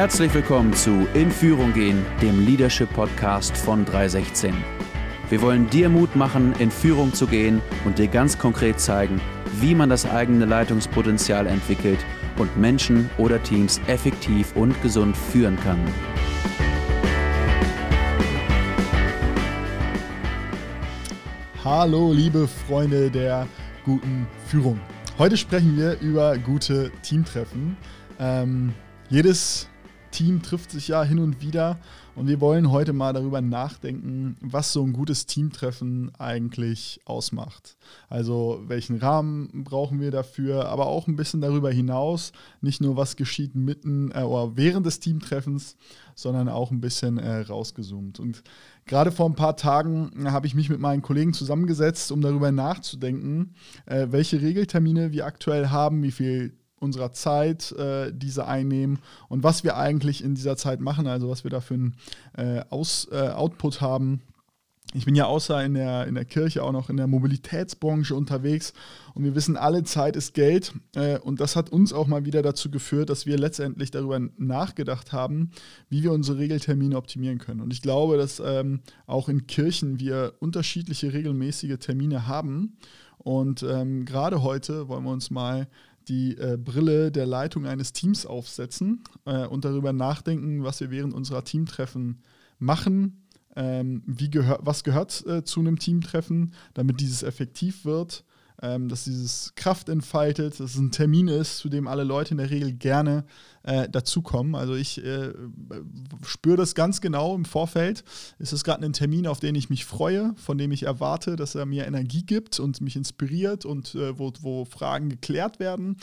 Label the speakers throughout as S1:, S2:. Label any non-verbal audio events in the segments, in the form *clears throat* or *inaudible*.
S1: Herzlich willkommen zu In Führung gehen, dem Leadership Podcast von 316. Wir wollen dir Mut machen, in Führung zu gehen und dir ganz konkret zeigen, wie man das eigene Leitungspotenzial entwickelt und Menschen oder Teams effektiv und gesund führen kann.
S2: Hallo, liebe Freunde der guten Führung. Heute sprechen wir über gute Teamtreffen. Ähm, jedes Team trifft sich ja hin und wieder und wir wollen heute mal darüber nachdenken, was so ein gutes Teamtreffen eigentlich ausmacht. Also welchen Rahmen brauchen wir dafür, aber auch ein bisschen darüber hinaus, nicht nur was geschieht mitten äh, oder während des Teamtreffens, sondern auch ein bisschen äh, rausgezoomt. Und gerade vor ein paar Tagen habe ich mich mit meinen Kollegen zusammengesetzt, um darüber nachzudenken, äh, welche Regeltermine wir aktuell haben, wie viel unserer Zeit äh, diese einnehmen und was wir eigentlich in dieser Zeit machen, also was wir da für einen äh, Aus, äh, Output haben. Ich bin ja außer in der, in der Kirche auch noch in der Mobilitätsbranche unterwegs und wir wissen, alle Zeit ist Geld äh, und das hat uns auch mal wieder dazu geführt, dass wir letztendlich darüber nachgedacht haben, wie wir unsere Regeltermine optimieren können. Und ich glaube, dass ähm, auch in Kirchen wir unterschiedliche regelmäßige Termine haben und ähm, gerade heute wollen wir uns mal die äh, Brille der Leitung eines Teams aufsetzen äh, und darüber nachdenken, was wir während unserer Teamtreffen machen, ähm, wie gehör was gehört äh, zu einem Teamtreffen, damit dieses effektiv wird ähm, dass dieses Kraft entfaltet, dass es ein Termin ist, zu dem alle Leute in der Regel gerne äh, dazukommen. Also ich äh, spüre das ganz genau im Vorfeld. Ist es gerade ein Termin, auf den ich mich freue, von dem ich erwarte, dass er mir Energie gibt und mich inspiriert und äh, wo, wo Fragen geklärt werden?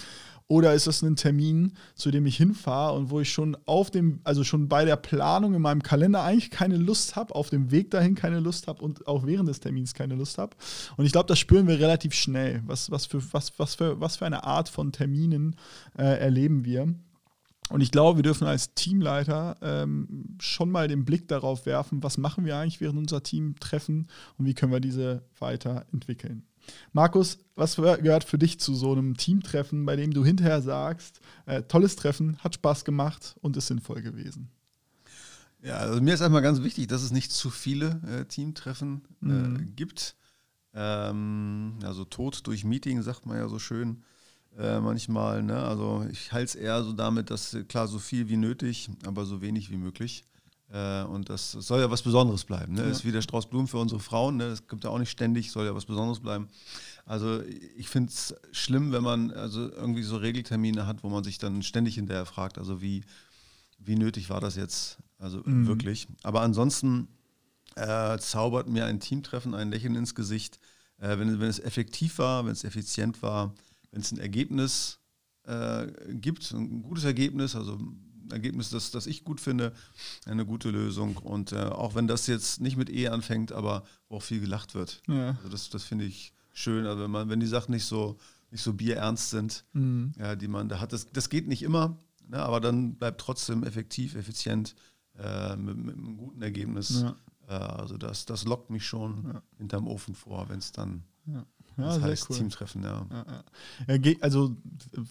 S2: Oder ist das ein Termin, zu dem ich hinfahre und wo ich schon auf dem, also schon bei der Planung in meinem Kalender eigentlich keine Lust habe, auf dem Weg dahin keine Lust habe und auch während des Termins keine Lust habe? Und ich glaube, das spüren wir relativ schnell. Was, was, für, was, was, für, was für eine Art von Terminen äh, erleben wir? Und ich glaube, wir dürfen als Teamleiter ähm, schon mal den Blick darauf werfen, was machen wir eigentlich während unser Teamtreffen und wie können wir diese weiterentwickeln. Markus, was gehört für dich zu so einem Teamtreffen, bei dem du hinterher sagst, äh, tolles Treffen, hat Spaß gemacht und ist sinnvoll gewesen?
S3: Ja, also mir ist einmal ganz wichtig, dass es nicht zu viele äh, Teamtreffen äh, mhm. gibt. Ähm, also Tod durch Meeting, sagt man ja so schön äh, manchmal. Ne? Also ich halte es eher so damit, dass klar so viel wie nötig, aber so wenig wie möglich. Äh, und das soll ja was Besonderes bleiben. Ne? Ja. Ist wie der Strauß Blumen für unsere Frauen. Ne? Das gibt ja auch nicht ständig, soll ja was Besonderes bleiben. Also ich finde es schlimm, wenn man also irgendwie so Regeltermine hat, wo man sich dann ständig hinterher fragt, also wie, wie nötig war das jetzt? Also mhm. wirklich. Aber ansonsten äh, zaubert mir ein Teamtreffen ein Lächeln ins Gesicht, äh, wenn, wenn es effektiv war, wenn es effizient war, wenn es ein Ergebnis äh, gibt, ein gutes Ergebnis, also Ergebnis, das, das ich gut finde, eine gute Lösung. Und äh, auch wenn das jetzt nicht mit E anfängt, aber wo auch viel gelacht wird. Ja. Also das, das finde ich schön. Also wenn man, wenn die Sachen nicht so, nicht so bierernst sind, mhm. ja, die man da hat, das, das geht nicht immer, ne, aber dann bleibt trotzdem effektiv, effizient, äh, mit, mit, einem guten Ergebnis. Ja. Äh, also das, das lockt mich schon ja. hinterm Ofen vor, wenn es dann ja. Ja, das heißt cool. Teamtreffen, ja.
S2: ja, ja. Also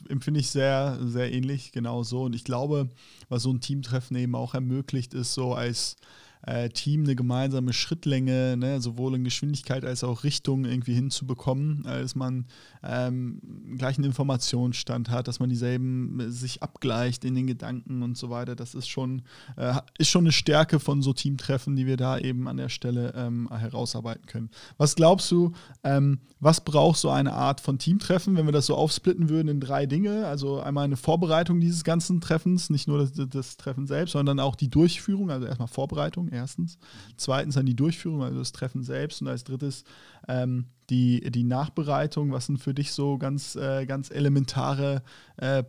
S2: empfinde ich sehr, sehr ähnlich, genau so. Und ich glaube, was so ein Teamtreffen eben auch ermöglicht, ist so als äh, Team eine gemeinsame Schrittlänge, ne, sowohl in Geschwindigkeit als auch Richtung irgendwie hinzubekommen, dass man ähm, gleichen Informationsstand hat, dass man dieselben äh, sich abgleicht in den Gedanken und so weiter. Das ist schon, äh, ist schon eine Stärke von so Teamtreffen, die wir da eben an der Stelle ähm, herausarbeiten können. Was glaubst du, ähm, was braucht so eine Art von Teamtreffen, wenn wir das so aufsplitten würden in drei Dinge? Also einmal eine Vorbereitung dieses ganzen Treffens, nicht nur das, das Treffen selbst, sondern auch die Durchführung, also erstmal Vorbereitung, erstens. Zweitens dann die Durchführung, also das Treffen selbst. Und als drittes ähm, die, die Nachbereitung. Was sind für dich so ganz, äh, ganz elementare äh,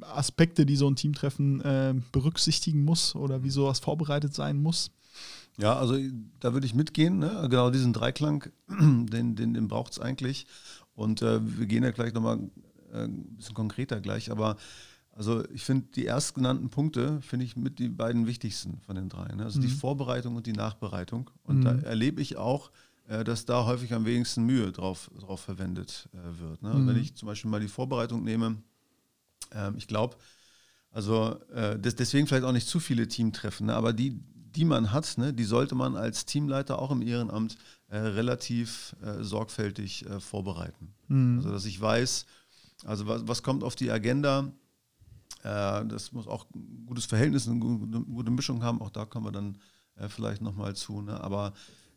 S2: Aspekte, die so ein Teamtreffen äh, berücksichtigen muss oder wie sowas vorbereitet sein muss?
S3: Ja, also da würde ich mitgehen. Ne? Genau diesen Dreiklang, *clears throat* den, den, den braucht es eigentlich. Und äh, wir gehen ja gleich nochmal äh, ein bisschen konkreter gleich, aber also ich finde die erstgenannten Punkte, finde ich mit die beiden wichtigsten von den drei. Ne? Also mhm. die Vorbereitung und die Nachbereitung. Und mhm. da erlebe ich auch, äh, dass da häufig am wenigsten Mühe drauf, drauf verwendet äh, wird. Ne? Mhm. Wenn ich zum Beispiel mal die Vorbereitung nehme, ähm, ich glaube, Also äh, des, deswegen vielleicht auch nicht zu viele Teamtreffen, ne? aber die, die man hat, ne, die sollte man als Teamleiter auch im Ehrenamt äh, relativ äh, sorgfältig äh, vorbereiten. Mhm. Also dass ich weiß, also was, was kommt auf die Agenda, äh, das muss auch ein gutes Verhältnis, eine gute, gute Mischung haben, auch da kommen wir dann äh, vielleicht nochmal zu. Ne? Aber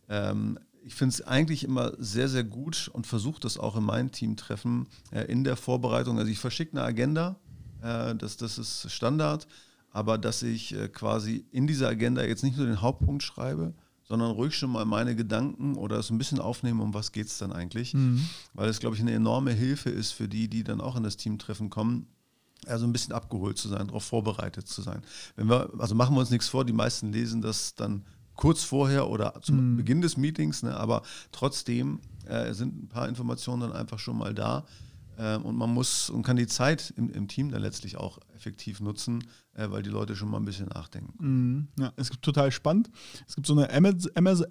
S3: ähm, ich finde es eigentlich immer sehr, sehr gut und versuche das auch in meinen Teamtreffen äh, in der Vorbereitung. Also ich verschicke eine Agenda, äh, das, das ist Standard, aber dass ich äh, quasi in dieser Agenda jetzt nicht nur den Hauptpunkt schreibe, sondern ruhig schon mal meine Gedanken oder es ein bisschen aufnehmen, um was geht es dann eigentlich. Mhm. Weil es, glaube ich, eine enorme Hilfe ist für die, die dann auch in das Teamtreffen kommen, also ein bisschen abgeholt zu sein, darauf vorbereitet zu sein. Wenn wir, also machen wir uns nichts vor, die meisten lesen das dann kurz vorher oder zum mhm. Beginn des Meetings, ne, aber trotzdem äh, sind ein paar Informationen dann einfach schon mal da, und man muss und kann die Zeit im, im Team dann letztlich auch effektiv nutzen, äh, weil die Leute schon mal ein bisschen nachdenken.
S2: Mhm. Ja, es gibt total spannend. Es gibt so eine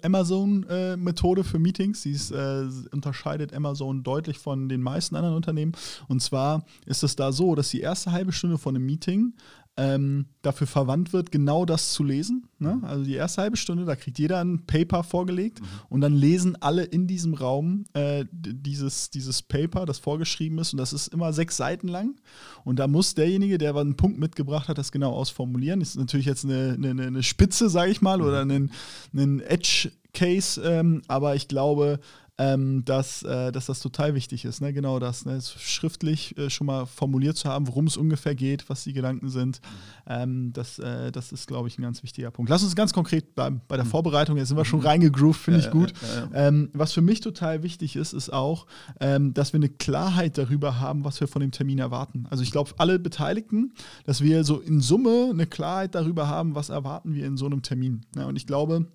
S2: Amazon-Methode äh, für Meetings, die ist, äh, unterscheidet Amazon deutlich von den meisten anderen Unternehmen. Und zwar ist es da so, dass die erste halbe Stunde von einem Meeting ähm, dafür verwandt wird, genau das zu lesen. Ne? Also die erste halbe Stunde, da kriegt jeder ein Paper vorgelegt mhm. und dann lesen alle in diesem Raum äh, dieses, dieses Paper, das vorgeschrieben ist und das ist immer sechs Seiten lang. Und da muss derjenige, der einen Punkt mitgebracht hat, das genau ausformulieren. Das ist natürlich jetzt eine, eine, eine Spitze, sage ich mal, mhm. oder ein, ein Edge-Case, ähm, aber ich glaube, ähm, dass, äh, dass das total wichtig ist. Ne? Genau das, ne? schriftlich äh, schon mal formuliert zu haben, worum es ungefähr geht, was die Gedanken sind. Mhm. Ähm, das, äh, das ist, glaube ich, ein ganz wichtiger Punkt. Lass uns ganz konkret bleiben bei der mhm. Vorbereitung. Jetzt sind wir schon mhm. reingegroovt, finde ich gut. Ähm, was für mich total wichtig ist, ist auch, ähm, dass wir eine Klarheit darüber haben, was wir von dem Termin erwarten. Also ich glaube, alle Beteiligten, dass wir so in Summe eine Klarheit darüber haben, was erwarten wir in so einem Termin. Ja, und ich glaube,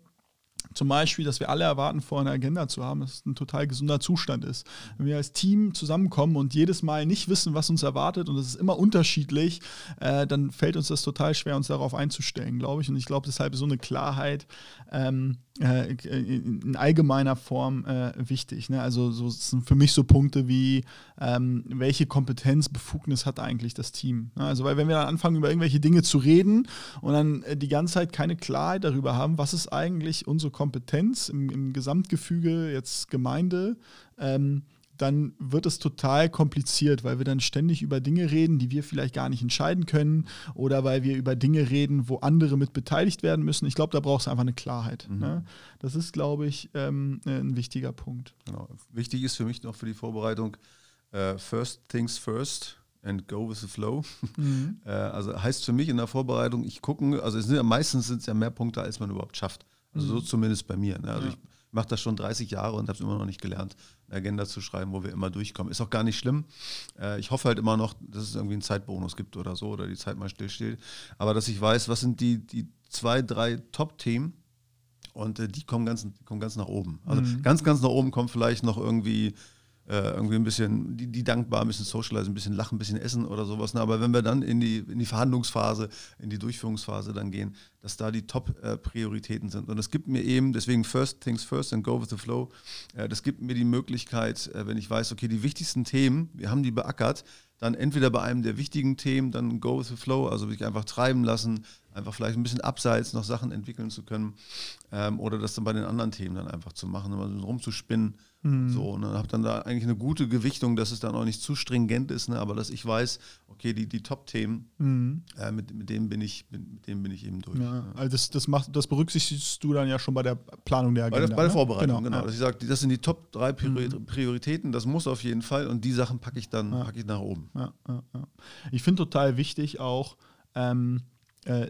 S2: zum Beispiel, dass wir alle erwarten, vor einer Agenda zu haben, dass es ein total gesunder Zustand ist. Wenn wir als Team zusammenkommen und jedes Mal nicht wissen, was uns erwartet und es ist immer unterschiedlich, äh, dann fällt uns das total schwer, uns darauf einzustellen, glaube ich. Und ich glaube, deshalb ist so eine Klarheit ähm, äh, in allgemeiner Form äh, wichtig. Ne? Also so sind für mich so Punkte wie, ähm, welche Kompetenz, Befugnis hat eigentlich das Team? Ne? Also weil wenn wir dann anfangen, über irgendwelche Dinge zu reden und dann äh, die ganze Zeit keine Klarheit darüber haben, was ist eigentlich unsere Kompetenz im, im Gesamtgefüge, jetzt Gemeinde, ähm, dann wird es total kompliziert, weil wir dann ständig über Dinge reden, die wir vielleicht gar nicht entscheiden können oder weil wir über Dinge reden, wo andere mit beteiligt werden müssen. Ich glaube, da brauchst du einfach eine Klarheit. Mhm. Ne? Das ist, glaube ich, ähm, ein wichtiger Punkt.
S3: Genau. Wichtig ist für mich noch für die Vorbereitung, uh, first things first and go with the flow. Mhm. uh, *laughs* also heißt für mich in der Vorbereitung, ich gucke, also es sind ja, meistens sind es ja mehr Punkte, als man überhaupt schafft. Also mhm. so zumindest bei mir. Ne? Also ja. ich mache das schon 30 Jahre und habe es immer noch nicht gelernt, eine Agenda zu schreiben, wo wir immer durchkommen. Ist auch gar nicht schlimm. Äh, ich hoffe halt immer noch, dass es irgendwie einen Zeitbonus gibt oder so oder die Zeit mal stillsteht. Aber dass ich weiß, was sind die, die zwei, drei Top-Themen und äh, die kommen ganz, kommen ganz nach oben. Also mhm. ganz, ganz nach oben kommt vielleicht noch irgendwie äh, irgendwie ein bisschen, die, die dankbar, ein bisschen socialize, ein bisschen lachen, ein bisschen essen oder sowas. Ne? Aber wenn wir dann in die, in die Verhandlungsphase, in die Durchführungsphase dann gehen, dass da die Top-Prioritäten sind. Und es gibt mir eben, deswegen First Things First and Go with the Flow, äh, das gibt mir die Möglichkeit, äh, wenn ich weiß, okay, die wichtigsten Themen, wir haben die beackert, dann entweder bei einem der wichtigen Themen dann Go with the Flow, also sich einfach treiben lassen, einfach vielleicht ein bisschen abseits noch Sachen entwickeln zu können ähm, oder das dann bei den anderen Themen dann einfach zu machen, immer so rumzuspinnen. Mhm. So, ne, habe dann da eigentlich eine gute Gewichtung, dass es dann auch nicht zu stringent ist, ne, aber dass ich weiß, okay, die, die Top-Themen, mhm. äh, mit, mit denen bin ich, mit denen bin ich eben durch.
S2: Ja, also das, das, macht, das berücksichtigst du dann ja schon bei der Planung der
S3: Agenda. Bei der, bei der ne? Vorbereitung, genau. genau. Ja. Dass ich sage, das sind die Top drei mhm. Prioritäten, das muss auf jeden Fall und die Sachen packe ich dann ja. packe ich nach oben.
S2: Ja, ich finde total wichtig auch, ähm, äh,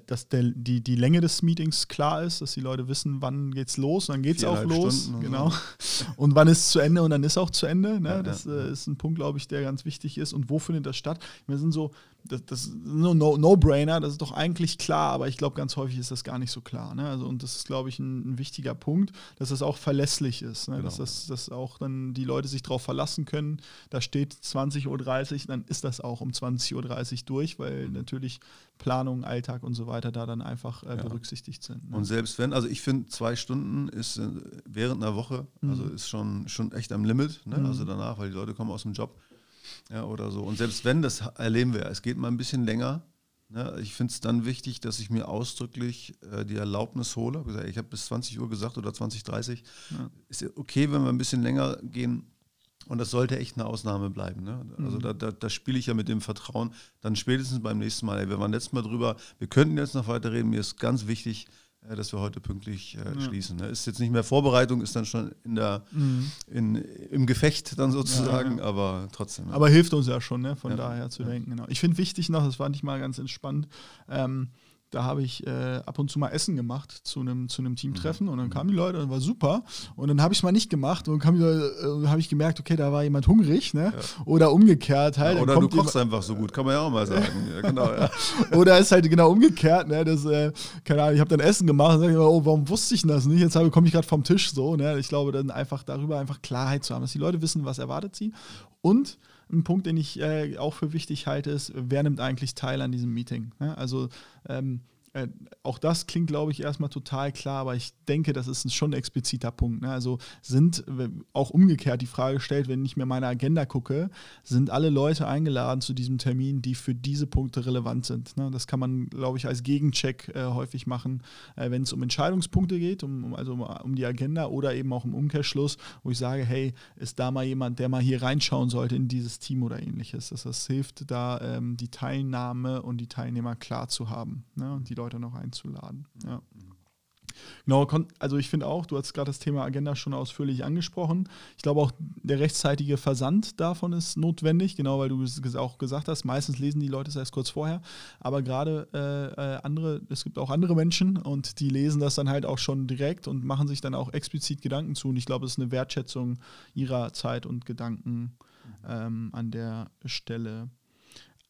S2: dass der, die, die Länge des Meetings klar ist, dass die Leute wissen, wann geht's los und dann geht es auch los. Stunden genau. So. *laughs* Und wann ist es zu Ende und dann ist auch zu Ende. Ne? Ja, das ja, äh, ist ein Punkt, glaube ich, der ganz wichtig ist. Und wo findet das statt? Wir sind so das, das ist ein No-Brainer, das ist doch eigentlich klar, aber ich glaube, ganz häufig ist das gar nicht so klar. Ne? Also, und das ist, glaube ich, ein, ein, wichtiger Punkt, dass das auch verlässlich ist. Ne? Genau. Dass, das, dass auch dann die Leute sich darauf verlassen können, da steht 20.30 Uhr, dann ist das auch um 20.30 Uhr durch, weil mhm. natürlich Planung, Alltag und so weiter da dann einfach äh, ja. berücksichtigt sind.
S3: Ne? Und selbst wenn, also ich finde, zwei Stunden ist äh, während einer Woche, mhm. also ist schon, schon echt am Limit, ne? mhm. also danach, weil die Leute kommen aus dem Job ja, oder so. Und selbst wenn, das erleben wir, es geht mal ein bisschen länger, Ne? Ich finde es dann wichtig, dass ich mir ausdrücklich äh, die Erlaubnis hole. Ich habe bis 20 Uhr gesagt oder 20, 30. Ja. Ist okay, wenn wir ein bisschen länger gehen. Und das sollte echt eine Ausnahme bleiben. Ne? Also mhm. da, da, da spiele ich ja mit dem Vertrauen. Dann spätestens beim nächsten Mal. Ey, wir waren letztes Mal drüber, wir könnten jetzt noch weiter reden. Mir ist ganz wichtig, dass wir heute pünktlich äh, ja. schließen. Ne? Ist jetzt nicht mehr Vorbereitung, ist dann schon in der, mhm. in, im Gefecht dann sozusagen, ja, ja. aber trotzdem.
S2: Aber hilft uns ja schon, ne? von daher zu denken. Genau. Ich finde wichtig noch, das fand ich mal ganz entspannt, ähm, da habe ich äh, ab und zu mal Essen gemacht zu einem zu Teamtreffen und dann kamen die Leute und war super. Und dann habe ich es mal nicht gemacht und dann äh, habe ich gemerkt, okay, da war jemand hungrig, ne? Ja. Oder umgekehrt halt.
S3: Ja, oder du kochst einfach so gut, kann man ja auch mal sagen. genau, *laughs*
S2: oder ist halt genau umgekehrt, ne? Das, äh, keine Ahnung, ich habe dann Essen gemacht und sage oh, warum wusste ich das nicht? Jetzt komme ich gerade vom Tisch so, ne? Ich glaube, dann einfach darüber einfach Klarheit zu haben, dass die Leute wissen, was erwartet sie. Und ein Punkt, den ich äh, auch für wichtig halte, ist, wer nimmt eigentlich teil an diesem Meeting? Ja, also ähm, äh, auch das klingt, glaube ich, erstmal total klar, aber ich denke, das ist schon ein expliziter Punkt. Ne? Also sind auch umgekehrt die Frage gestellt, wenn ich mir meine Agenda gucke, sind alle Leute eingeladen zu diesem Termin, die für diese Punkte relevant sind. Ne? Das kann man, glaube ich, als Gegencheck äh, häufig machen, äh, wenn es um Entscheidungspunkte geht, um, um also um, um, die Agenda oder eben auch im Umkehrschluss, wo ich sage, hey, ist da mal jemand, der mal hier reinschauen sollte in dieses Team oder ähnliches. Das, das hilft da, ähm, die Teilnahme und die Teilnehmer klar zu haben ne? und die Leute noch einzuladen. Ja. Genau, also ich finde auch, du hast gerade das Thema Agenda schon ausführlich angesprochen. Ich glaube auch, der rechtzeitige Versand davon ist notwendig, genau weil du es auch gesagt hast, meistens lesen die Leute es erst kurz vorher, aber gerade äh, äh, andere, es gibt auch andere Menschen und die lesen das dann halt auch schon direkt und machen sich dann auch explizit Gedanken zu und ich glaube, es ist eine Wertschätzung ihrer Zeit und Gedanken ähm, an der Stelle.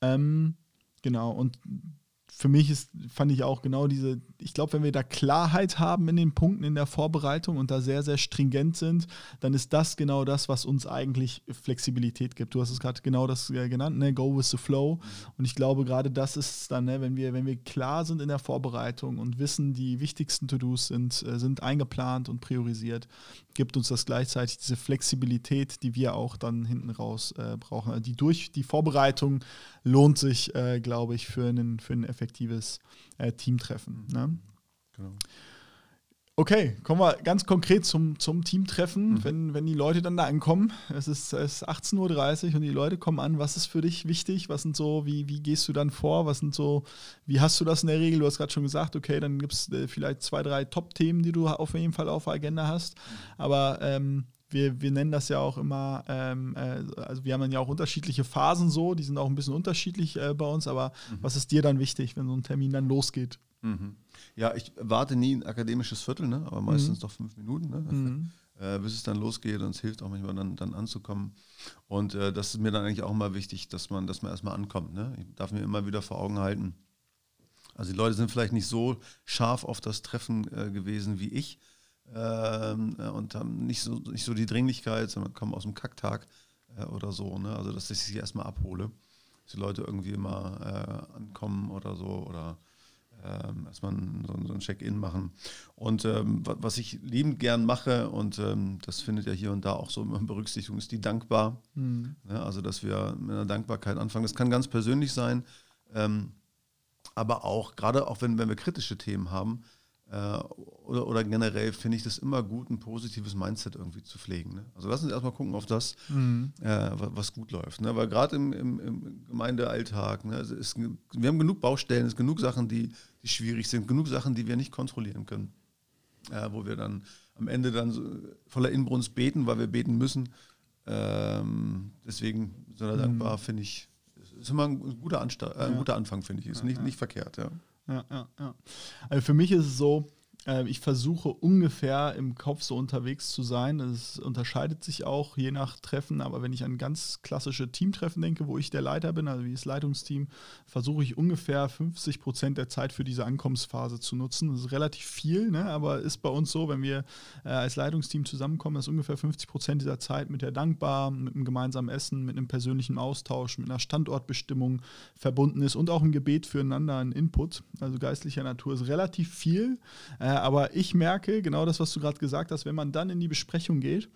S2: Ähm, genau, und für mich ist, fand ich auch genau diese, ich glaube, wenn wir da Klarheit haben in den Punkten in der Vorbereitung und da sehr, sehr stringent sind, dann ist das genau das, was uns eigentlich Flexibilität gibt. Du hast es gerade genau das äh, genannt, ne? Go with the flow. Und ich glaube, gerade das ist dann, ne, wenn wir, wenn wir klar sind in der Vorbereitung und wissen, die wichtigsten To-Dos sind, äh, sind eingeplant und priorisiert, gibt uns das gleichzeitig diese Flexibilität, die wir auch dann hinten raus äh, brauchen. Die durch die Vorbereitung lohnt sich, äh, glaube ich, für, einen, für ein effektives äh, Teamtreffen. Ne? Genau. Okay, kommen wir ganz konkret zum, zum Teamtreffen, mhm. wenn, wenn die Leute dann da ankommen. Es ist, es ist 18.30 Uhr und die Leute kommen an. Was ist für dich wichtig? Was sind so, wie, wie gehst du dann vor? Was sind so, wie hast du das in der Regel? Du hast gerade schon gesagt, okay, dann gibt es äh, vielleicht zwei, drei Top-Themen, die du auf jeden Fall auf der Agenda hast. Aber ähm, wir, wir nennen das ja auch immer, ähm, äh, also wir haben dann ja auch unterschiedliche Phasen so, die sind auch ein bisschen unterschiedlich äh, bei uns, aber mhm. was ist dir dann wichtig, wenn so ein Termin dann losgeht?
S3: Mhm. Ja, ich warte nie ein akademisches Viertel, ne? aber meistens mhm. doch fünf Minuten, ne? Mhm. *laughs* äh, bis es dann losgeht und es hilft auch manchmal dann, dann anzukommen. Und äh, das ist mir dann eigentlich auch mal wichtig, dass man, dass man erstmal ankommt. Ne? Ich darf mir immer wieder vor Augen halten. Also die Leute sind vielleicht nicht so scharf auf das Treffen äh, gewesen wie ich ähm, äh, und haben nicht so, nicht so die Dringlichkeit, sondern kommen aus dem Kacktag äh, oder so. Ne? Also dass ich sie erstmal abhole. Dass die Leute irgendwie immer äh, ankommen oder so oder ähm, erstmal so, so ein Check-in machen. Und ähm, was ich liebend gern mache, und ähm, das findet ja hier und da auch so in Berücksichtigung, ist die dankbar. Mhm. Ja, also, dass wir mit einer Dankbarkeit anfangen. Das kann ganz persönlich sein, ähm, aber auch, gerade auch wenn, wenn wir kritische Themen haben, oder, oder, generell finde ich das immer gut, ein positives Mindset irgendwie zu pflegen. Ne? Also lass uns erstmal gucken auf das, mhm. äh, was gut läuft. Ne? Weil gerade im, im, im, Gemeindealltag, ne, ist, wir haben genug Baustellen, es sind genug Sachen, die, die schwierig sind, genug Sachen, die wir nicht kontrollieren können. Äh, wo wir dann am Ende dann so voller Inbrunst beten, weil wir beten müssen. Ähm, deswegen so mhm. dankbar, finde ich, ist immer ein guter, Ansta äh, ein guter Anfang, finde ich. Ist nicht, nicht verkehrt, ja
S2: ja, ja, ja. Also für mich ist es so, äh, ich versuche ungefähr im Kopf so unterwegs zu sein. Es unterscheidet sich auch je nach Treffen, aber wenn ich an ganz klassische Teamtreffen denke, wo ich der Leiter bin, also wie das Leitungsteam, versuche ich ungefähr 50 Prozent der Zeit für diese Ankommensphase zu nutzen. Das ist relativ viel, ne? aber ist bei uns so, wenn wir äh, als Leitungsteam zusammenkommen, dass ungefähr 50 Prozent dieser Zeit mit der Dankbar, mit einem gemeinsamen Essen, mit einem persönlichen Austausch, mit einer Standortbestimmung verbunden ist und auch ein Gebet füreinander, ein Input, also geistlicher Natur, ist relativ viel. Äh, aber ich merke genau das, was du gerade gesagt hast, wenn man dann in die Besprechung geht,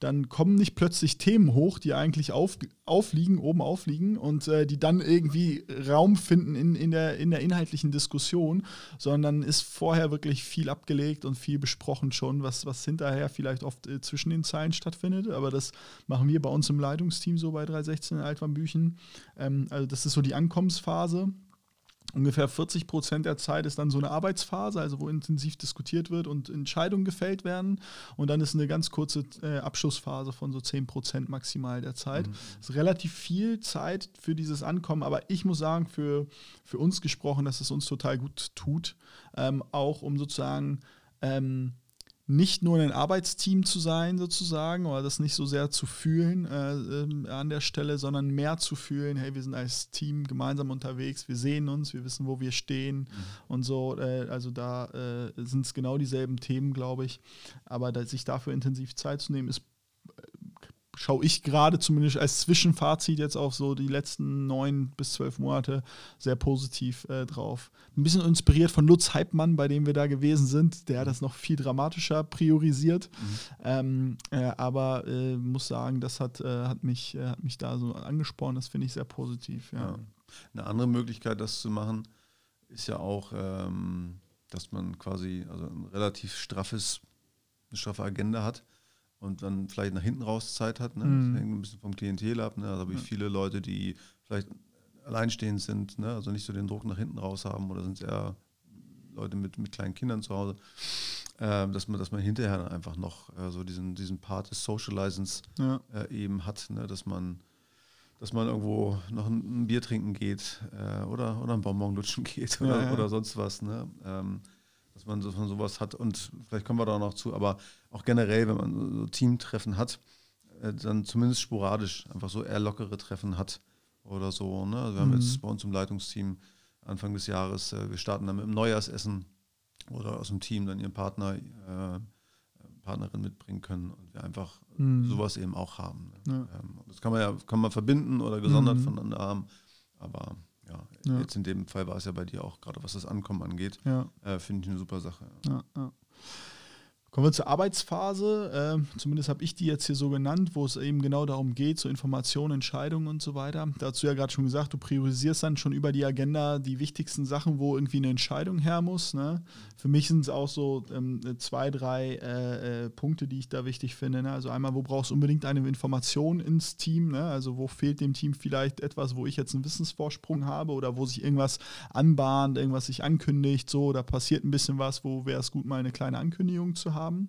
S2: dann kommen nicht plötzlich Themen hoch, die eigentlich auf, aufliegen, oben aufliegen und äh, die dann irgendwie Raum finden in, in, der, in der inhaltlichen Diskussion, sondern ist vorher wirklich viel abgelegt und viel besprochen schon, was, was hinterher vielleicht oft äh, zwischen den Zeilen stattfindet. Aber das machen wir bei uns im Leitungsteam so bei 316 in Altwambüchen. Ähm, also das ist so die Ankommensphase ungefähr 40 Prozent der Zeit ist dann so eine Arbeitsphase, also wo intensiv diskutiert wird und Entscheidungen gefällt werden. Und dann ist eine ganz kurze äh, Abschlussphase von so 10 Prozent maximal der Zeit. Mhm. Das ist relativ viel Zeit für dieses Ankommen, aber ich muss sagen, für, für uns gesprochen, dass es uns total gut tut, ähm, auch um sozusagen ähm, nicht nur ein Arbeitsteam zu sein, sozusagen, oder das nicht so sehr zu fühlen äh, äh, an der Stelle, sondern mehr zu fühlen, hey, wir sind als Team gemeinsam unterwegs, wir sehen uns, wir wissen, wo wir stehen mhm. und so. Äh, also da äh, sind es genau dieselben Themen, glaube ich. Aber sich dafür intensiv Zeit zu nehmen, ist schaue ich gerade zumindest als Zwischenfazit jetzt auf so die letzten neun bis zwölf Monate sehr positiv äh, drauf. Ein bisschen inspiriert von Lutz Heipmann, bei dem wir da gewesen sind. Der hat das noch viel dramatischer priorisiert. Mhm. Ähm, äh, aber äh, muss sagen, das hat, äh, hat, mich, äh, hat mich da so angespornt. Das finde ich sehr positiv. Ja. Ja.
S3: Eine andere Möglichkeit, das zu machen, ist ja auch, ähm, dass man quasi also ein relativ straffes, eine straffe Agenda hat und dann vielleicht nach hinten raus Zeit hat. Ne? Mhm. Das hängt ein bisschen vom Klientel ab. Ne? Also habe ich viele Leute, die vielleicht alleinstehend sind, ne? also nicht so den Druck nach hinten raus haben oder sind eher Leute mit, mit kleinen Kindern zu Hause, äh, dass, man, dass man hinterher einfach noch äh, so diesen, diesen Part des Socializens ja. äh, eben hat, ne? dass man dass man irgendwo noch ein, ein Bier trinken geht äh, oder, oder ein Bonbon lutschen *laughs* geht oder, ja, oder sonst was. Ne? Ähm, dass man, dass man sowas hat und vielleicht kommen wir da noch zu, aber auch generell, wenn man so Teamtreffen hat, äh, dann zumindest sporadisch einfach so eher lockere Treffen hat oder so. Ne? Also wir mhm. haben jetzt bei uns im Leitungsteam Anfang des Jahres, äh, wir starten dann mit einem Neujahrsessen oder aus dem Team dann ihren Partner, äh, Partnerin mitbringen können und wir einfach mhm. sowas eben auch haben. Ne? Ja. Ähm, das kann man ja kann man verbinden oder gesondert mhm. voneinander haben, aber ja, ja, jetzt in dem Fall war es ja bei dir auch, gerade was das Ankommen angeht, ja. äh, finde ich eine super Sache. Ja.
S2: Kommen wir zur Arbeitsphase. Äh, zumindest habe ich die jetzt hier so genannt, wo es eben genau darum geht, so Informationen, Entscheidungen und so weiter. Dazu ja gerade schon gesagt, du priorisierst dann schon über die Agenda die wichtigsten Sachen, wo irgendwie eine Entscheidung her muss. Ne? Für mich sind es auch so ähm, zwei, drei äh, äh, Punkte, die ich da wichtig finde. Ne? Also einmal, wo brauchst du unbedingt eine Information ins Team? Ne? Also wo fehlt dem Team vielleicht etwas, wo ich jetzt einen Wissensvorsprung habe oder wo sich irgendwas anbahnt, irgendwas sich ankündigt, so, da passiert ein bisschen was, wo wäre es gut, mal eine kleine Ankündigung zu haben haben.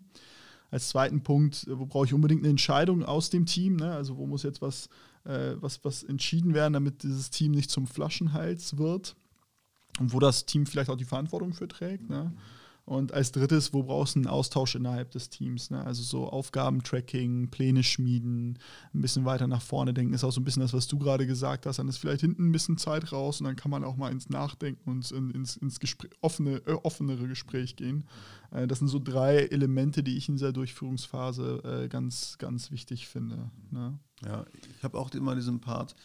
S2: Als zweiten Punkt, äh, wo brauche ich unbedingt eine Entscheidung aus dem Team? Ne? Also wo muss jetzt was, äh, was, was entschieden werden, damit dieses Team nicht zum Flaschenhals wird? Und wo das Team vielleicht auch die Verantwortung für trägt. Ne? Und als drittes, wo brauchst du einen Austausch innerhalb des Teams? Ne? Also so Aufgabentracking, Pläne schmieden, ein bisschen weiter nach vorne denken, ist auch so ein bisschen das, was du gerade gesagt hast. Dann ist vielleicht hinten ein bisschen Zeit raus und dann kann man auch mal ins Nachdenken und ins, ins Gespräch, offene, äh, offenere Gespräch gehen. Äh, das sind so drei Elemente, die ich in dieser Durchführungsphase äh, ganz, ganz wichtig finde. Ne?
S3: Ja, ich habe auch immer diesen Part,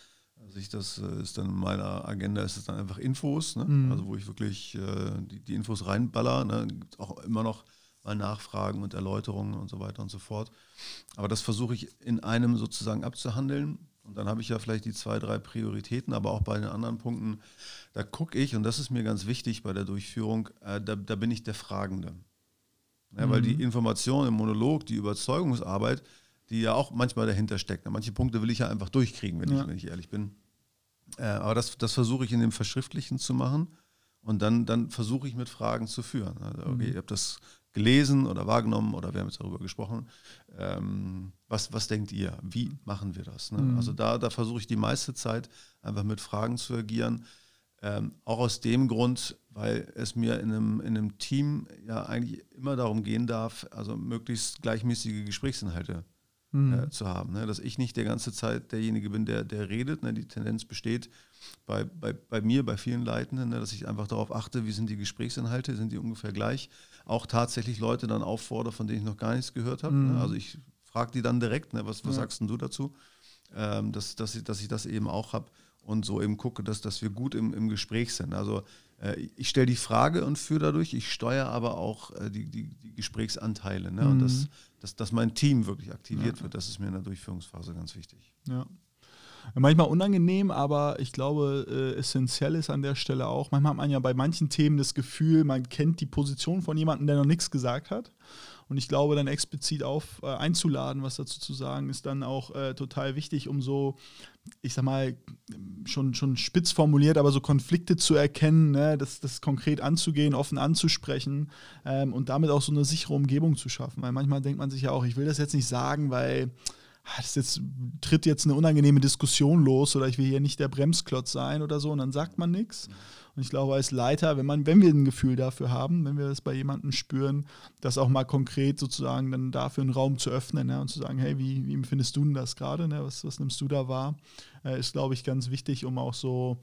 S3: also ich, das äh, ist dann in meiner Agenda, ist es dann einfach Infos, ne? mhm. also wo ich wirklich äh, die, die, Infos reinballer, ne? gibt auch immer noch mal Nachfragen und Erläuterungen und so weiter und so fort. Aber das versuche ich in einem sozusagen abzuhandeln. Und dann habe ich ja vielleicht die zwei, drei Prioritäten, aber auch bei den anderen Punkten, da gucke ich, und das ist mir ganz wichtig bei der Durchführung, äh, da, da, bin ich der Fragende. Ja, mhm. Weil die Information im Monolog, die Überzeugungsarbeit, die ja auch manchmal dahinter steckt. Manche Punkte will ich ja einfach durchkriegen, wenn, ja. ich, wenn ich ehrlich bin. Äh, aber das, das versuche ich in dem Verschriftlichen zu machen und dann, dann versuche ich mit Fragen zu führen. Also, okay, mhm. ihr habt das gelesen oder wahrgenommen oder wir haben jetzt darüber gesprochen. Ähm, was, was denkt ihr? Wie machen wir das? Ne? Mhm. Also da, da versuche ich die meiste Zeit einfach mit Fragen zu agieren. Ähm, auch aus dem Grund, weil es mir in einem, in einem Team ja eigentlich immer darum gehen darf, also möglichst gleichmäßige Gesprächsinhalte mhm. äh, zu haben. Ne? Dass ich nicht der ganze Zeit derjenige bin, der, der redet. Ne? Die Tendenz besteht bei, bei, bei mir, bei vielen Leitenden, ne? dass ich einfach darauf achte, wie sind die Gesprächsinhalte, sind die ungefähr gleich. Auch tatsächlich Leute dann auffordere, von denen ich noch gar nichts gehört habe. Ne? Mhm. Also ich frage die dann direkt, ne? was, was ja. sagst denn du dazu? Ähm, dass, dass, ich, dass ich das eben auch habe und so eben gucke, dass, dass wir gut im, im Gespräch sind. Also ich stelle die Frage und führe dadurch, ich steuere aber auch äh, die, die, die, Gesprächsanteile. Ne? Mhm. Und dass, dass, dass mein Team wirklich aktiviert ja. wird, das ist mir in der Durchführungsphase ganz wichtig.
S2: Ja. Manchmal unangenehm, aber ich glaube, äh, essentiell ist an der Stelle auch, manchmal hat man ja bei manchen Themen das Gefühl, man kennt die Position von jemandem, der noch nichts gesagt hat. Und ich glaube, dann explizit auf äh, einzuladen, was dazu zu sagen, ist dann auch äh, total wichtig, um so, ich sag mal, schon, schon spitz formuliert, aber so Konflikte zu erkennen, ne, das, das konkret anzugehen, offen anzusprechen ähm, und damit auch so eine sichere Umgebung zu schaffen. Weil manchmal denkt man sich ja auch, ich will das jetzt nicht sagen, weil das jetzt, tritt jetzt eine unangenehme Diskussion los oder ich will hier nicht der Bremsklotz sein oder so und dann sagt man nichts. Und ich glaube, als Leiter, wenn man, wenn wir ein Gefühl dafür haben, wenn wir das bei jemandem spüren, das auch mal konkret sozusagen dann dafür einen Raum zu öffnen ne, und zu sagen, hey, wie, wie empfindest du denn das gerade? Ne? Was, was nimmst du da wahr? Äh, ist, glaube ich, ganz wichtig, um auch so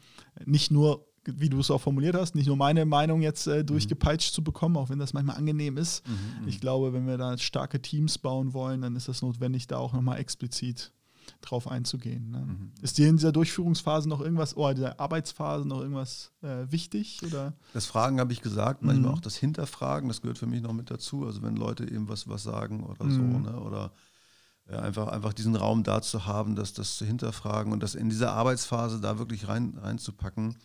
S2: nicht nur wie du es auch formuliert hast, nicht nur meine Meinung jetzt äh, durchgepeitscht mhm. zu bekommen, auch wenn das manchmal angenehm ist. Mhm, mhm, ich glaube, wenn wir da starke Teams bauen wollen, dann ist das notwendig, da auch nochmal explizit drauf einzugehen. Ne? Mhm. Ist dir in dieser Durchführungsphase noch irgendwas, oder oh, dieser Arbeitsphase noch irgendwas äh, wichtig? Oder?
S3: Das Fragen habe ich gesagt, manchmal mhm. auch das Hinterfragen, das gehört für mich noch mit dazu. Also wenn Leute eben was, was sagen oder so, mhm. ne? oder äh, einfach, einfach diesen Raum da zu haben, dass das zu hinterfragen und das in dieser Arbeitsphase da wirklich rein, reinzupacken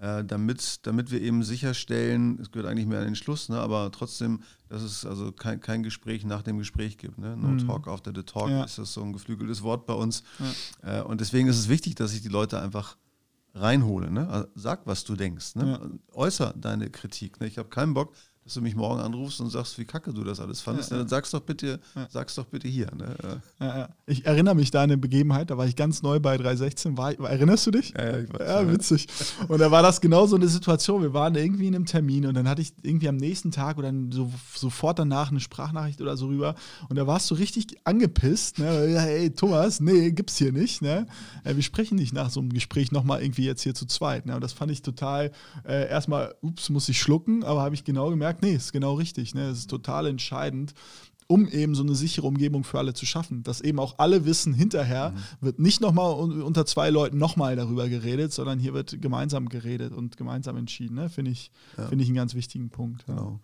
S3: äh, damit, damit wir eben sicherstellen, es gehört eigentlich mehr an den Schluss, ne, aber trotzdem, dass es also kein, kein Gespräch nach dem Gespräch gibt. Ne? No mhm. talk after the talk ja. ist das so ein geflügeltes Wort bei uns. Ja. Äh, und deswegen ist es wichtig, dass ich die Leute einfach reinhole. Ne? Also sag, was du denkst. Ne? Ja. Äußer deine Kritik. Ne? Ich habe keinen Bock, dass du mich morgen anrufst und sagst, wie kacke du das alles fandest, ja, ja. dann sag's doch bitte, ja. sag's doch bitte hier. Ne?
S2: Ich erinnere mich da an eine Begebenheit, da war ich ganz neu bei 316. War, erinnerst du dich?
S3: Ja, ich weiß,
S2: ja, witzig. Und da war das genau so eine Situation. Wir waren irgendwie in einem Termin und dann hatte ich irgendwie am nächsten Tag oder so, sofort danach eine Sprachnachricht oder so rüber. Und da warst du richtig angepisst. Ne? Hey, Thomas, nee, gibt's hier nicht. Ne? Äh, wir sprechen nicht nach so einem Gespräch nochmal irgendwie jetzt hier zu zweit. Ne? Und das fand ich total, äh, erstmal, ups, muss ich schlucken, aber habe ich genau gemerkt, nee, ist genau richtig. Ne? Es ist total entscheidend, um eben so eine sichere Umgebung für alle zu schaffen. Dass eben auch alle wissen, hinterher mhm. wird nicht nochmal unter zwei Leuten nochmal darüber geredet, sondern hier wird gemeinsam geredet und gemeinsam entschieden. Ne? Finde ich, ja. find ich einen ganz wichtigen Punkt.
S3: Ja. Genau.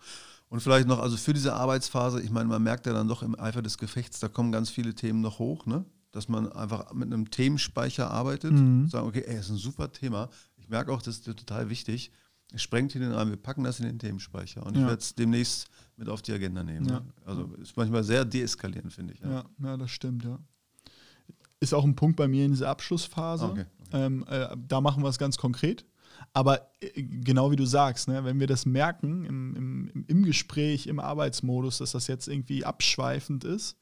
S3: Und vielleicht noch, also für diese Arbeitsphase, ich meine, man merkt ja dann doch im Eifer des Gefechts, da kommen ganz viele Themen noch hoch, ne? dass man einfach mit einem Themenspeicher arbeitet, mhm. sagen, okay, ey, ist ein super Thema. Ich merke auch, das ist total wichtig. Sprengt hier den Rahmen, wir packen das in den Themenspeicher und ja. ich werde es demnächst mit auf die Agenda nehmen. Ja. Also ist manchmal sehr deeskalierend, finde ich.
S2: Ja. ja. Ja, das stimmt, ja. Ist auch ein Punkt bei mir in dieser Abschlussphase. Okay. Okay. Ähm, äh, da machen wir es ganz konkret. Aber äh, genau wie du sagst, ne, wenn wir das merken im, im, im Gespräch, im Arbeitsmodus, dass das jetzt irgendwie abschweifend ist,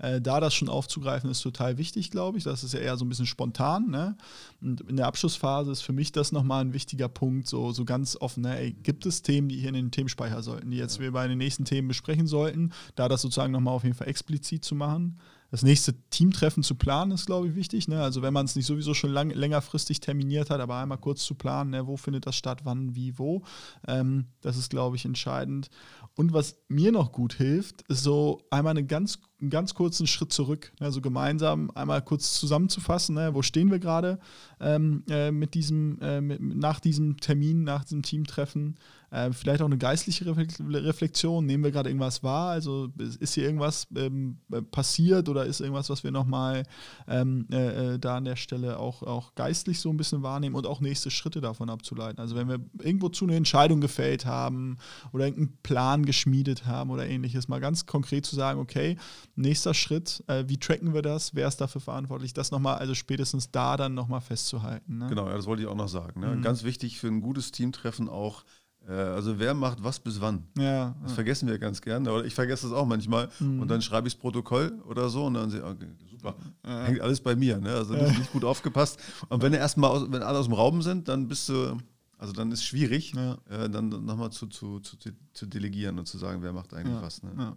S2: äh, da das schon aufzugreifen, ist total wichtig, glaube ich. Das ist ja eher so ein bisschen spontan. Ne? Und in der Abschlussphase ist für mich das nochmal ein wichtiger Punkt, so, so ganz offen. Ne? Ey, gibt es Themen, die hier in den Themenspeicher sollten, die jetzt wir bei den nächsten Themen besprechen sollten, da das sozusagen nochmal auf jeden Fall explizit zu machen das nächste Teamtreffen zu planen, ist, glaube ich, wichtig. Ne? Also wenn man es nicht sowieso schon lang, längerfristig terminiert hat, aber einmal kurz zu planen, ne? wo findet das statt, wann, wie, wo. Ähm, das ist, glaube ich, entscheidend. Und was mir noch gut hilft, ist so einmal eine ganz einen ganz kurzen Schritt zurück. Also gemeinsam einmal kurz zusammenzufassen, ne, wo stehen wir gerade ähm, äh, mit diesem, äh, mit, nach diesem Termin, nach diesem Teamtreffen. Äh, vielleicht auch eine geistliche Reflexion. Nehmen wir gerade irgendwas wahr? Also ist hier irgendwas ähm, passiert oder ist irgendwas, was wir nochmal ähm, äh, äh, da an der Stelle auch, auch geistlich so ein bisschen wahrnehmen und auch nächste Schritte davon abzuleiten? Also wenn wir irgendwo zu eine Entscheidung gefällt haben oder irgendeinen Plan geschmiedet haben oder ähnliches, mal ganz konkret zu sagen, okay, nächster Schritt, äh, wie tracken wir das, wer ist dafür verantwortlich, das nochmal, also spätestens da dann nochmal festzuhalten. Ne?
S3: Genau, ja, das wollte ich auch noch sagen. Ne? Mhm. Ganz wichtig für ein gutes Teamtreffen auch, äh, also wer macht was bis wann?
S2: Ja,
S3: das ja. vergessen wir ganz gerne, oder ich vergesse das auch manchmal mhm. und dann schreibe ich das Protokoll oder so und dann sehe ich, okay, super, ja. hängt alles bei mir, ne? also nicht, nicht, gut aufgepasst. Und wenn erstmal, wenn alle aus dem Raum sind, dann bist du also dann ist es schwierig, äh, dann nochmal zu, zu, zu, zu, delegieren und zu sagen, wer macht eigentlich was. Ne?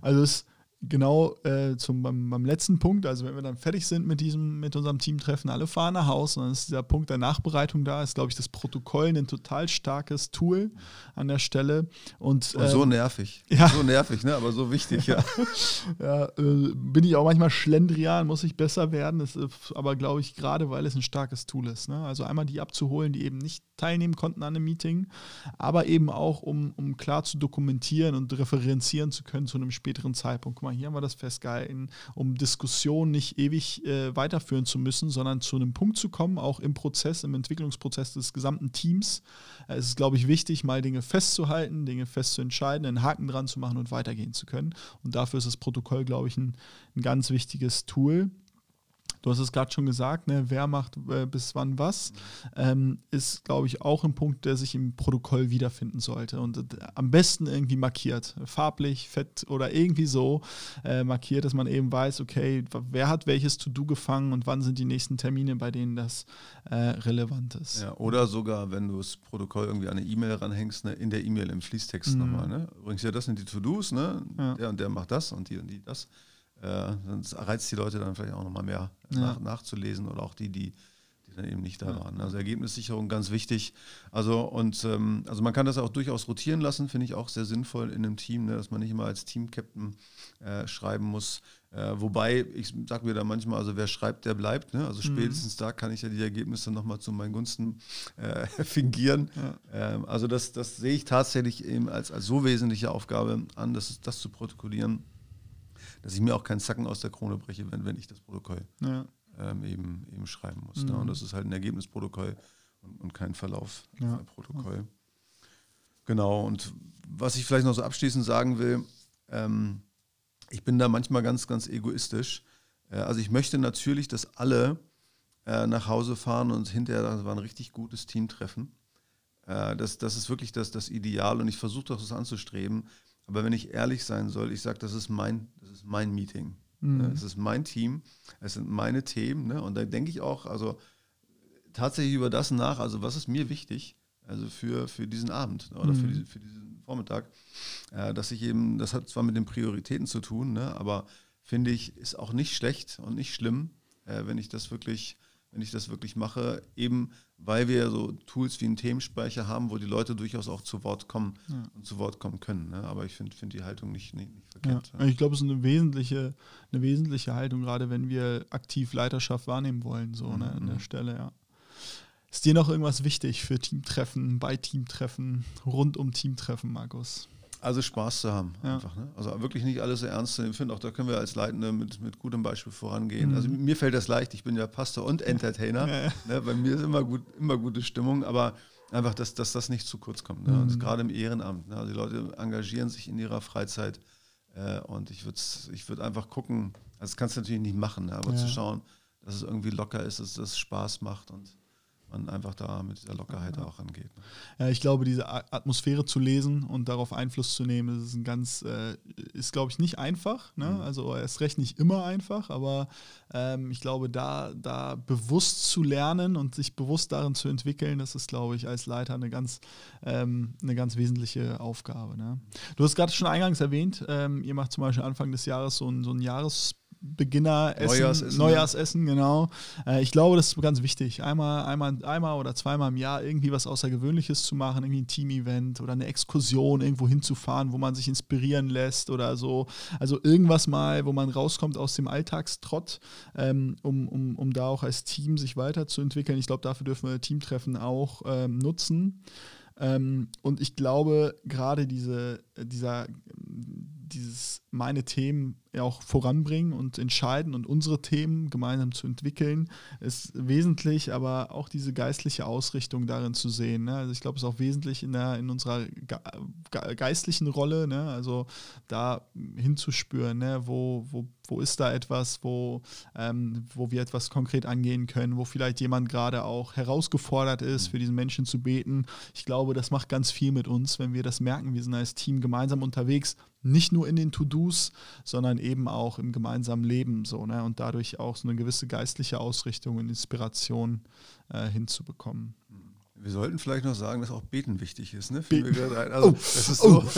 S2: Also es genau äh, zum, beim, beim, letzten Punkt, also wenn wir dann fertig sind mit diesem, mit unserem Teamtreffen, alle fahren nach Hause und dann ist dieser Punkt der Nachbereitung da, ist, glaube ich, das Protokoll ein total starkes Tool an der Stelle. Und,
S3: und so ähm, nervig. *laughs* Ja. So nervig, ne? aber so wichtig, ja. *laughs*
S2: ja äh, bin ich auch manchmal schlendrian, muss ich besser werden. Das ist aber, glaube ich, gerade weil es ein starkes Tool ist. Ne? Also einmal die abzuholen, die eben nicht teilnehmen konnten an einem Meeting, aber eben auch, um, um klar zu dokumentieren und referenzieren zu können zu einem späteren Zeitpunkt. Guck mal, hier haben wir das festgehalten, um Diskussionen nicht ewig äh, weiterführen zu müssen, sondern zu einem Punkt zu kommen, auch im Prozess, im Entwicklungsprozess des gesamten Teams. Äh, es ist, glaube ich, wichtig, mal Dinge festzuhalten, Dinge festzuentscheiden, einen Haken dran zu machen und weitergehen zu können. Und dafür ist das Protokoll, glaube ich, ein, ein ganz wichtiges Tool. Du hast es gerade schon gesagt, ne, wer macht äh, bis wann was, ähm, ist, glaube ich, auch ein Punkt, der sich im Protokoll wiederfinden sollte und äh, am besten irgendwie markiert, farblich, fett oder irgendwie so äh, markiert, dass man eben weiß, okay, wer hat welches To-Do gefangen und wann sind die nächsten Termine, bei denen das äh, relevant ist.
S3: Ja, oder sogar, wenn du das Protokoll irgendwie an eine E-Mail ranhängst, ne, in der E-Mail im Fließtext mhm. nochmal. Ne? Übrigens, ja, das sind die To-Dos, ne? Ja. der und der macht das und die und die das. Äh, sonst reizt die Leute dann vielleicht auch nochmal mehr ja. nach, nachzulesen oder auch die, die, die dann eben nicht da ja. waren. Also Ergebnissicherung ganz wichtig. Also und ähm, also man kann das auch durchaus rotieren lassen, finde ich auch sehr sinnvoll in einem Team, ne, dass man nicht immer als Team-Captain äh, schreiben muss. Äh, wobei, ich sage mir da manchmal, also wer schreibt, der bleibt. Ne? Also mhm. spätestens mhm. da kann ich ja die Ergebnisse nochmal zu meinen Gunsten äh, *laughs* fingieren. Ja. Ähm, also das, das sehe ich tatsächlich eben als, als so wesentliche Aufgabe an, das, das zu protokollieren dass ich mir auch keinen Zacken aus der Krone breche, wenn, wenn ich das Protokoll ja. ähm, eben, eben schreiben muss. Ne? Mhm. Ne? Und das ist halt ein Ergebnisprotokoll und, und kein Verlaufprotokoll. Ja. Genau, und was ich vielleicht noch so abschließend sagen will, ähm, ich bin da manchmal ganz, ganz egoistisch. Äh, also ich möchte natürlich, dass alle äh, nach Hause fahren und hinterher, das war ein richtig gutes Teamtreffen. Äh, das, das ist wirklich das, das Ideal und ich versuche das anzustreben. Aber wenn ich ehrlich sein soll, ich sage, das ist mein, das ist mein Meeting. Mhm. Ne? Es ist mein Team, es sind meine Themen. Ne? Und da denke ich auch, also tatsächlich über das nach, also was ist mir wichtig, also für, für diesen Abend oder mhm. für, diese, für diesen Vormittag, äh, dass ich eben, das hat zwar mit den Prioritäten zu tun, ne? aber finde ich, ist auch nicht schlecht und nicht schlimm, äh, wenn ich das wirklich wenn ich das wirklich mache, eben weil wir so Tools wie einen Themenspeicher haben, wo die Leute durchaus auch zu Wort kommen ja. und zu Wort kommen können. Ne? Aber ich finde find die Haltung nicht, nicht, nicht verkehrt.
S2: Ja. Ich glaube, es ist eine wesentliche, eine wesentliche Haltung, gerade wenn wir aktiv Leiterschaft wahrnehmen wollen, so mhm. ne, an der mhm. Stelle, ja. Ist dir noch irgendwas wichtig für Teamtreffen, bei Teamtreffen, rund um Teamtreffen, Markus?
S3: Also Spaß zu haben, ja. einfach. Ne? Also wirklich nicht alles so ernst zu nehmen. Ich finde auch, da können wir als Leitende mit, mit gutem Beispiel vorangehen. Mhm. Also mir fällt das leicht, ich bin ja Pastor und Entertainer. Ja, ja. *laughs* Ne? Bei mir ist immer, gut, immer gute Stimmung, aber einfach, dass, dass das nicht zu kurz kommt. Ne? Mhm. gerade im Ehrenamt. Ne? Also die Leute engagieren sich in ihrer Freizeit äh, und ich würde ich würd einfach gucken, also das kannst du natürlich nicht machen, ne? aber zu schauen, dass es irgendwie locker ist, dass es Spaß macht und man einfach da mit dieser Lockerheit ja. auch angeht. Ne?
S2: Ja, ich glaube, diese Atmosphäre zu lesen und darauf Einfluss zu nehmen, ist ein ganz, äh, ist glaube ich nicht einfach. Ne? Mhm. Also erst recht nicht immer einfach, aber ähm, ich glaube, da, da bewusst zu lernen und sich bewusst darin zu entwickeln, das ist, glaube ich, als Leiter eine ganz, ähm, eine ganz wesentliche Aufgabe. Ne? Du hast gerade schon eingangs erwähnt, ähm, ihr macht zum Beispiel Anfang des Jahres so ein, so ein Jahres Beginneressen, Neujahrsessen, Neujahrsessen genau. Äh, ich glaube, das ist ganz wichtig. Einmal, einmal, einmal oder zweimal im Jahr irgendwie was Außergewöhnliches zu machen, irgendwie ein Team-Event oder eine Exkursion irgendwo hinzufahren, wo man sich inspirieren lässt oder so. Also irgendwas mal, wo man rauskommt aus dem Alltagstrott, ähm, um, um, um da auch als Team sich weiterzuentwickeln. Ich glaube, dafür dürfen wir Teamtreffen auch ähm, nutzen. Ähm, und ich glaube, gerade diese, dieser, dieses meine Themen auch voranbringen und entscheiden und unsere Themen gemeinsam zu entwickeln, ist wesentlich, aber auch diese geistliche Ausrichtung darin zu sehen. Ne? Also ich glaube, es ist auch wesentlich in, der, in unserer geistlichen Rolle, ne? also da hinzuspüren, ne? wo, wo, wo ist da etwas, wo, ähm, wo wir etwas konkret angehen können, wo vielleicht jemand gerade auch herausgefordert ist, für diesen Menschen zu beten. Ich glaube, das macht ganz viel mit uns, wenn wir das merken. Wir sind als Team gemeinsam unterwegs, nicht nur in den To-Dos, sondern eben auch im gemeinsamen Leben so, ne? Und dadurch auch so eine gewisse geistliche Ausrichtung und Inspiration äh, hinzubekommen.
S3: Wir sollten vielleicht noch sagen, dass auch Beten wichtig ist, ne? Beten. Also, oh. das ist so. Oh.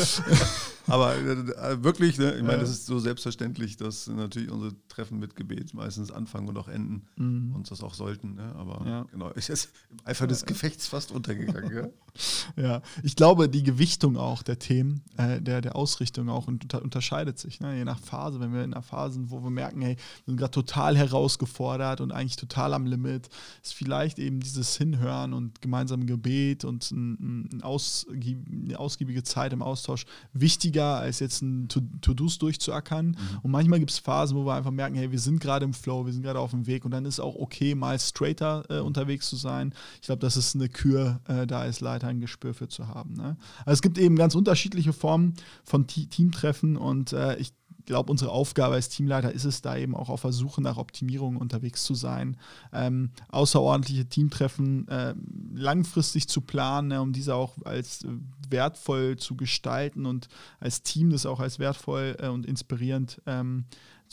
S3: *laughs* Aber äh, wirklich, ne? ich meine, das ist so selbstverständlich, dass natürlich unsere Treffen mit Gebet meistens anfangen und auch enden mhm. und das auch sollten. Ne? Aber ja. genau, ist jetzt im Eifer des Gefechts fast untergegangen. ja? *laughs*
S2: ja, ich glaube, die Gewichtung auch der Themen, äh, der, der Ausrichtung auch unter, unterscheidet sich. Ne? Je nach Phase, wenn wir in einer Phase sind, wo wir merken, hey, wir sind gerade total herausgefordert und eigentlich total am Limit, ist vielleicht eben dieses Hinhören und gemeinsam Gebet und ein, ein ausgieb, eine ausgiebige Zeit im Austausch wichtig wichtiger, als jetzt ein To-Dos durchzuackern. Mhm. Und manchmal gibt es Phasen, wo wir einfach merken, hey, wir sind gerade im Flow, wir sind gerade auf dem Weg und dann ist es auch okay, mal straighter äh, unterwegs zu sein. Ich glaube, das ist eine Kür, äh, da als Leiter ein Gespür für zu haben. Ne? Also es gibt eben ganz unterschiedliche Formen von Teamtreffen und äh, ich glaube, unsere Aufgabe als Teamleiter ist es, da eben auch auf der Suche nach Optimierung unterwegs zu sein, ähm, außerordentliche Teamtreffen äh, langfristig zu planen, ne, um diese auch als wertvoll zu gestalten und als Team das auch als wertvoll äh, und inspirierend ähm,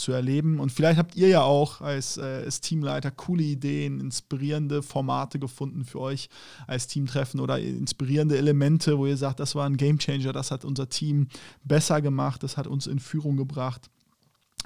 S2: zu erleben. Und vielleicht habt ihr ja auch als, äh, als Teamleiter coole Ideen, inspirierende Formate gefunden für euch als Teamtreffen oder inspirierende Elemente, wo ihr sagt, das war ein Gamechanger, das hat unser Team besser gemacht, das hat uns in Führung gebracht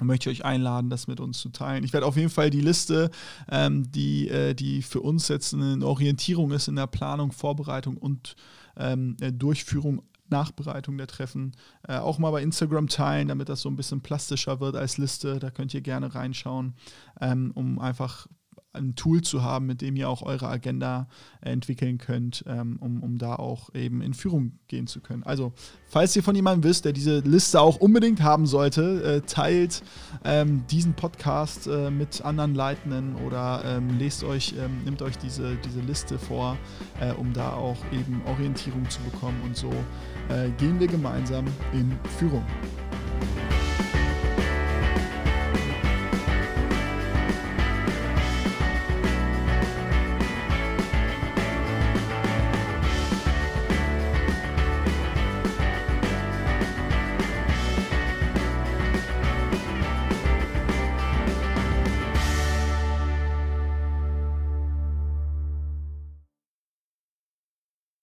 S2: möchte ich euch einladen, das mit uns zu teilen. Ich werde auf jeden Fall die Liste, ähm, die, äh, die für uns jetzt eine Orientierung ist in der Planung, Vorbereitung und ähm, Durchführung Nachbereitung der Treffen äh, auch mal bei Instagram teilen, damit das so ein bisschen plastischer wird als Liste. Da könnt ihr gerne reinschauen, ähm, um einfach ein Tool zu haben, mit dem ihr auch eure Agenda entwickeln könnt, ähm, um, um da auch eben in Führung gehen zu können. Also, falls ihr von jemandem wisst, der diese Liste auch unbedingt haben sollte, äh, teilt ähm, diesen Podcast äh, mit anderen Leitenden oder ähm, lest euch, nimmt euch diese, diese Liste vor, äh, um da auch eben Orientierung zu bekommen und so äh, gehen wir gemeinsam in Führung.